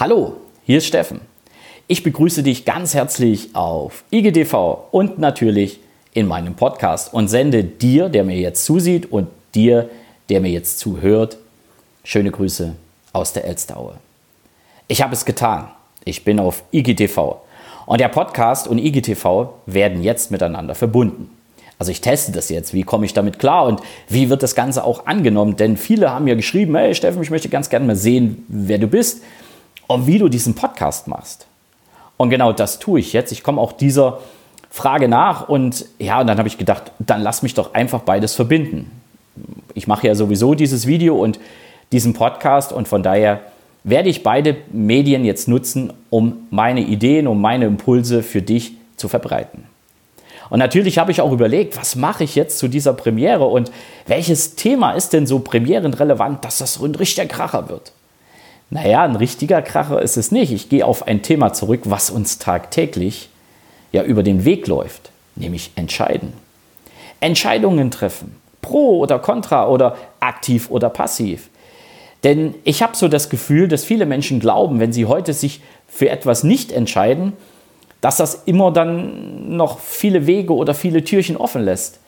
Hallo, hier ist Steffen. Ich begrüße dich ganz herzlich auf IGTV und natürlich in meinem Podcast und sende dir, der mir jetzt zusieht und dir, der mir jetzt zuhört, schöne Grüße aus der Elsteraue. Ich habe es getan. Ich bin auf IGTV und der Podcast und IGTV werden jetzt miteinander verbunden. Also ich teste das jetzt, wie komme ich damit klar und wie wird das Ganze auch angenommen? Denn viele haben mir geschrieben, hey Steffen, ich möchte ganz gerne mal sehen, wer du bist und wie du diesen Podcast machst. Und genau das tue ich jetzt. Ich komme auch dieser Frage nach und ja, und dann habe ich gedacht, dann lass mich doch einfach beides verbinden. Ich mache ja sowieso dieses Video und diesen Podcast und von daher werde ich beide Medien jetzt nutzen, um meine Ideen, um meine Impulse für dich zu verbreiten. Und natürlich habe ich auch überlegt, was mache ich jetzt zu dieser Premiere und welches Thema ist denn so premierenrelevant, dass das so ein richtiger Kracher wird. Naja, ein richtiger Kracher ist es nicht. Ich gehe auf ein Thema zurück, was uns tagtäglich ja über den Weg läuft, nämlich entscheiden. Entscheidungen treffen, pro oder contra oder aktiv oder passiv. Denn ich habe so das Gefühl, dass viele Menschen glauben, wenn sie heute sich für etwas nicht entscheiden, dass das immer dann noch viele Wege oder viele Türchen offen lässt.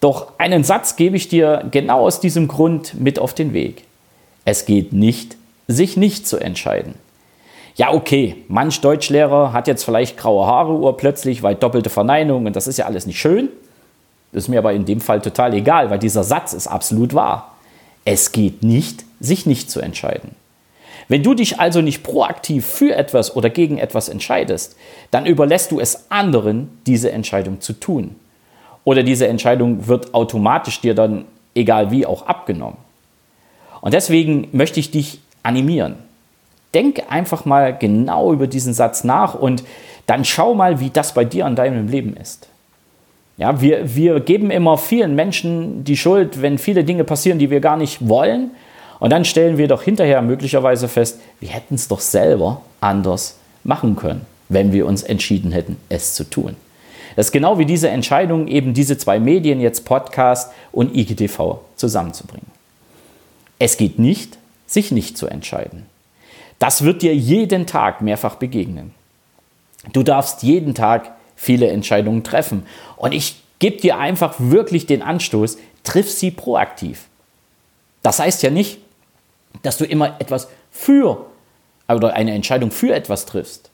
Doch einen Satz gebe ich dir genau aus diesem Grund mit auf den Weg. Es geht nicht sich nicht zu entscheiden. Ja, okay, manch Deutschlehrer hat jetzt vielleicht graue Haare urplötzlich, weil doppelte Verneinung und das ist ja alles nicht schön. Das ist mir aber in dem Fall total egal, weil dieser Satz ist absolut wahr. Es geht nicht, sich nicht zu entscheiden. Wenn du dich also nicht proaktiv für etwas oder gegen etwas entscheidest, dann überlässt du es anderen, diese Entscheidung zu tun. Oder diese Entscheidung wird automatisch dir dann, egal wie, auch abgenommen. Und deswegen möchte ich dich animieren. Denk einfach mal genau über diesen Satz nach und dann schau mal, wie das bei dir an deinem Leben ist. Ja, wir, wir geben immer vielen Menschen die Schuld, wenn viele Dinge passieren, die wir gar nicht wollen. Und dann stellen wir doch hinterher möglicherweise fest, wir hätten es doch selber anders machen können, wenn wir uns entschieden hätten, es zu tun. Das ist genau wie diese Entscheidung, eben diese zwei Medien, jetzt Podcast und IGTV, zusammenzubringen. Es geht nicht sich nicht zu entscheiden. Das wird dir jeden Tag mehrfach begegnen. Du darfst jeden Tag viele Entscheidungen treffen. Und ich gebe dir einfach wirklich den Anstoß, triff sie proaktiv. Das heißt ja nicht, dass du immer etwas für oder eine Entscheidung für etwas triffst.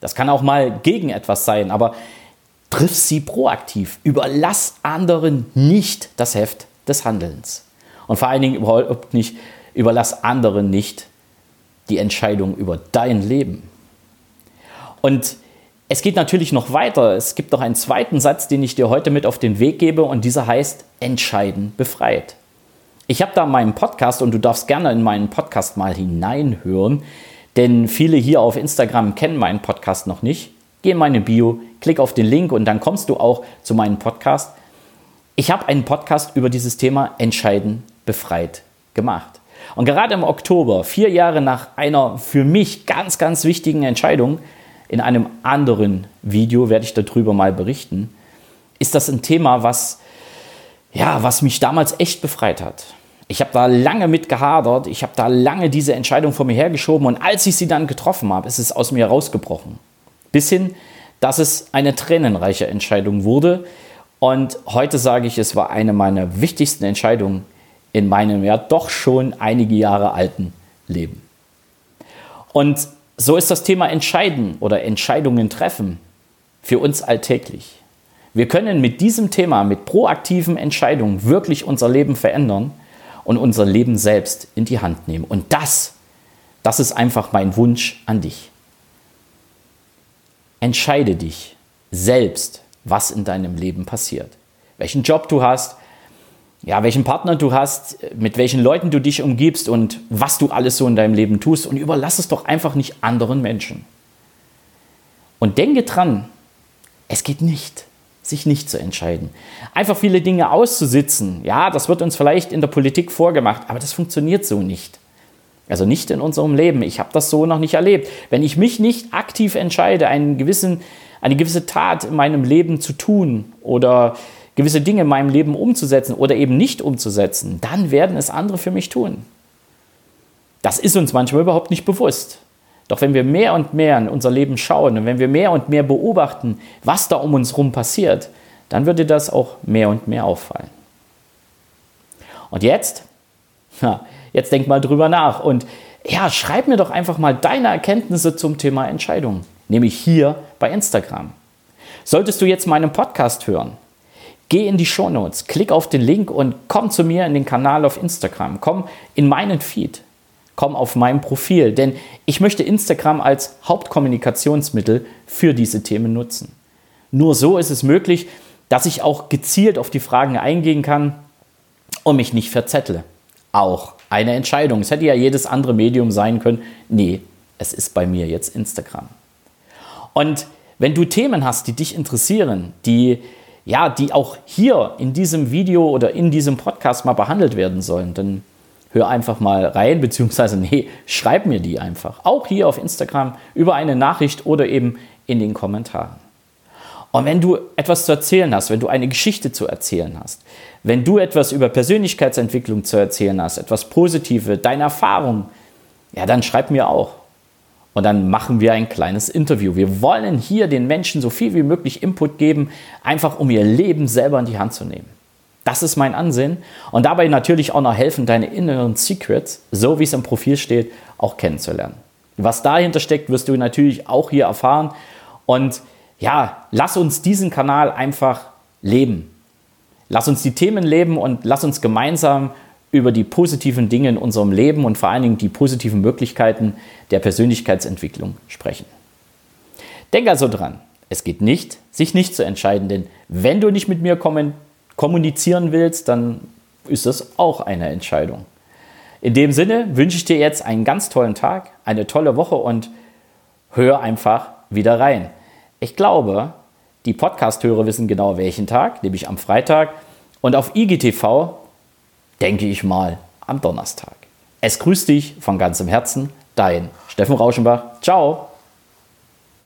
Das kann auch mal gegen etwas sein, aber triff sie proaktiv. Überlass anderen nicht das Heft des Handelns. Und vor allen Dingen überhaupt nicht Überlass anderen nicht die Entscheidung über dein Leben. Und es geht natürlich noch weiter. Es gibt noch einen zweiten Satz, den ich dir heute mit auf den Weg gebe und dieser heißt Entscheiden befreit. Ich habe da meinen Podcast und du darfst gerne in meinen Podcast mal hineinhören, denn viele hier auf Instagram kennen meinen Podcast noch nicht. Geh in meine Bio, klick auf den Link und dann kommst du auch zu meinem Podcast. Ich habe einen Podcast über dieses Thema Entscheiden befreit gemacht. Und gerade im Oktober, vier Jahre nach einer für mich ganz, ganz wichtigen Entscheidung, in einem anderen Video werde ich darüber mal berichten, ist das ein Thema, was, ja, was mich damals echt befreit hat. Ich habe da lange mit gehadert, ich habe da lange diese Entscheidung vor mir hergeschoben und als ich sie dann getroffen habe, ist es aus mir rausgebrochen. Bis hin, dass es eine tränenreiche Entscheidung wurde. Und heute sage ich, es war eine meiner wichtigsten Entscheidungen in meinem ja doch schon einige Jahre alten Leben. Und so ist das Thema Entscheiden oder Entscheidungen treffen für uns alltäglich. Wir können mit diesem Thema, mit proaktiven Entscheidungen wirklich unser Leben verändern und unser Leben selbst in die Hand nehmen. Und das, das ist einfach mein Wunsch an dich. Entscheide dich selbst, was in deinem Leben passiert. Welchen Job du hast, ja, welchen Partner du hast, mit welchen Leuten du dich umgibst und was du alles so in deinem Leben tust und überlass es doch einfach nicht anderen Menschen. Und denke dran, es geht nicht, sich nicht zu entscheiden. Einfach viele Dinge auszusitzen, ja, das wird uns vielleicht in der Politik vorgemacht, aber das funktioniert so nicht. Also nicht in unserem Leben. Ich habe das so noch nicht erlebt. Wenn ich mich nicht aktiv entscheide, einen gewissen, eine gewisse Tat in meinem Leben zu tun oder gewisse Dinge in meinem Leben umzusetzen oder eben nicht umzusetzen, dann werden es andere für mich tun. Das ist uns manchmal überhaupt nicht bewusst. Doch wenn wir mehr und mehr in unser Leben schauen und wenn wir mehr und mehr beobachten, was da um uns herum passiert, dann würde das auch mehr und mehr auffallen. Und jetzt? Ja, jetzt denk mal drüber nach und ja, schreib mir doch einfach mal deine Erkenntnisse zum Thema Entscheidungen, nämlich hier bei Instagram. Solltest du jetzt meinen Podcast hören, geh in die Show Notes, klick auf den Link und komm zu mir in den Kanal auf Instagram, komm in meinen Feed, komm auf mein Profil, denn ich möchte Instagram als Hauptkommunikationsmittel für diese Themen nutzen. Nur so ist es möglich, dass ich auch gezielt auf die Fragen eingehen kann und mich nicht verzettle. Auch eine Entscheidung. Es hätte ja jedes andere Medium sein können. Nee, es ist bei mir jetzt Instagram. Und wenn du Themen hast, die dich interessieren, die ja, die auch hier in diesem Video oder in diesem Podcast mal behandelt werden sollen, dann hör einfach mal rein, beziehungsweise nee, schreib mir die einfach. Auch hier auf Instagram über eine Nachricht oder eben in den Kommentaren. Und wenn du etwas zu erzählen hast, wenn du eine Geschichte zu erzählen hast, wenn du etwas über Persönlichkeitsentwicklung zu erzählen hast, etwas Positive, deine Erfahrung, ja, dann schreib mir auch. Und dann machen wir ein kleines Interview. Wir wollen hier den Menschen so viel wie möglich Input geben, einfach um ihr Leben selber in die Hand zu nehmen. Das ist mein Ansinn. Und dabei natürlich auch noch helfen, deine inneren Secrets, so wie es im Profil steht, auch kennenzulernen. Was dahinter steckt, wirst du natürlich auch hier erfahren. Und ja, lass uns diesen Kanal einfach leben. Lass uns die Themen leben und lass uns gemeinsam über die positiven Dinge in unserem Leben und vor allen Dingen die positiven Möglichkeiten der Persönlichkeitsentwicklung sprechen. Denk also dran, es geht nicht, sich nicht zu entscheiden, denn wenn du nicht mit mir kommunizieren willst, dann ist das auch eine Entscheidung. In dem Sinne wünsche ich dir jetzt einen ganz tollen Tag, eine tolle Woche und hör einfach wieder rein. Ich glaube, die Podcast-Hörer wissen genau welchen Tag, nämlich am Freitag. Und auf IGTV denke ich mal am Donnerstag. Es grüßt dich von ganzem Herzen, dein Steffen Rauschenbach. Ciao!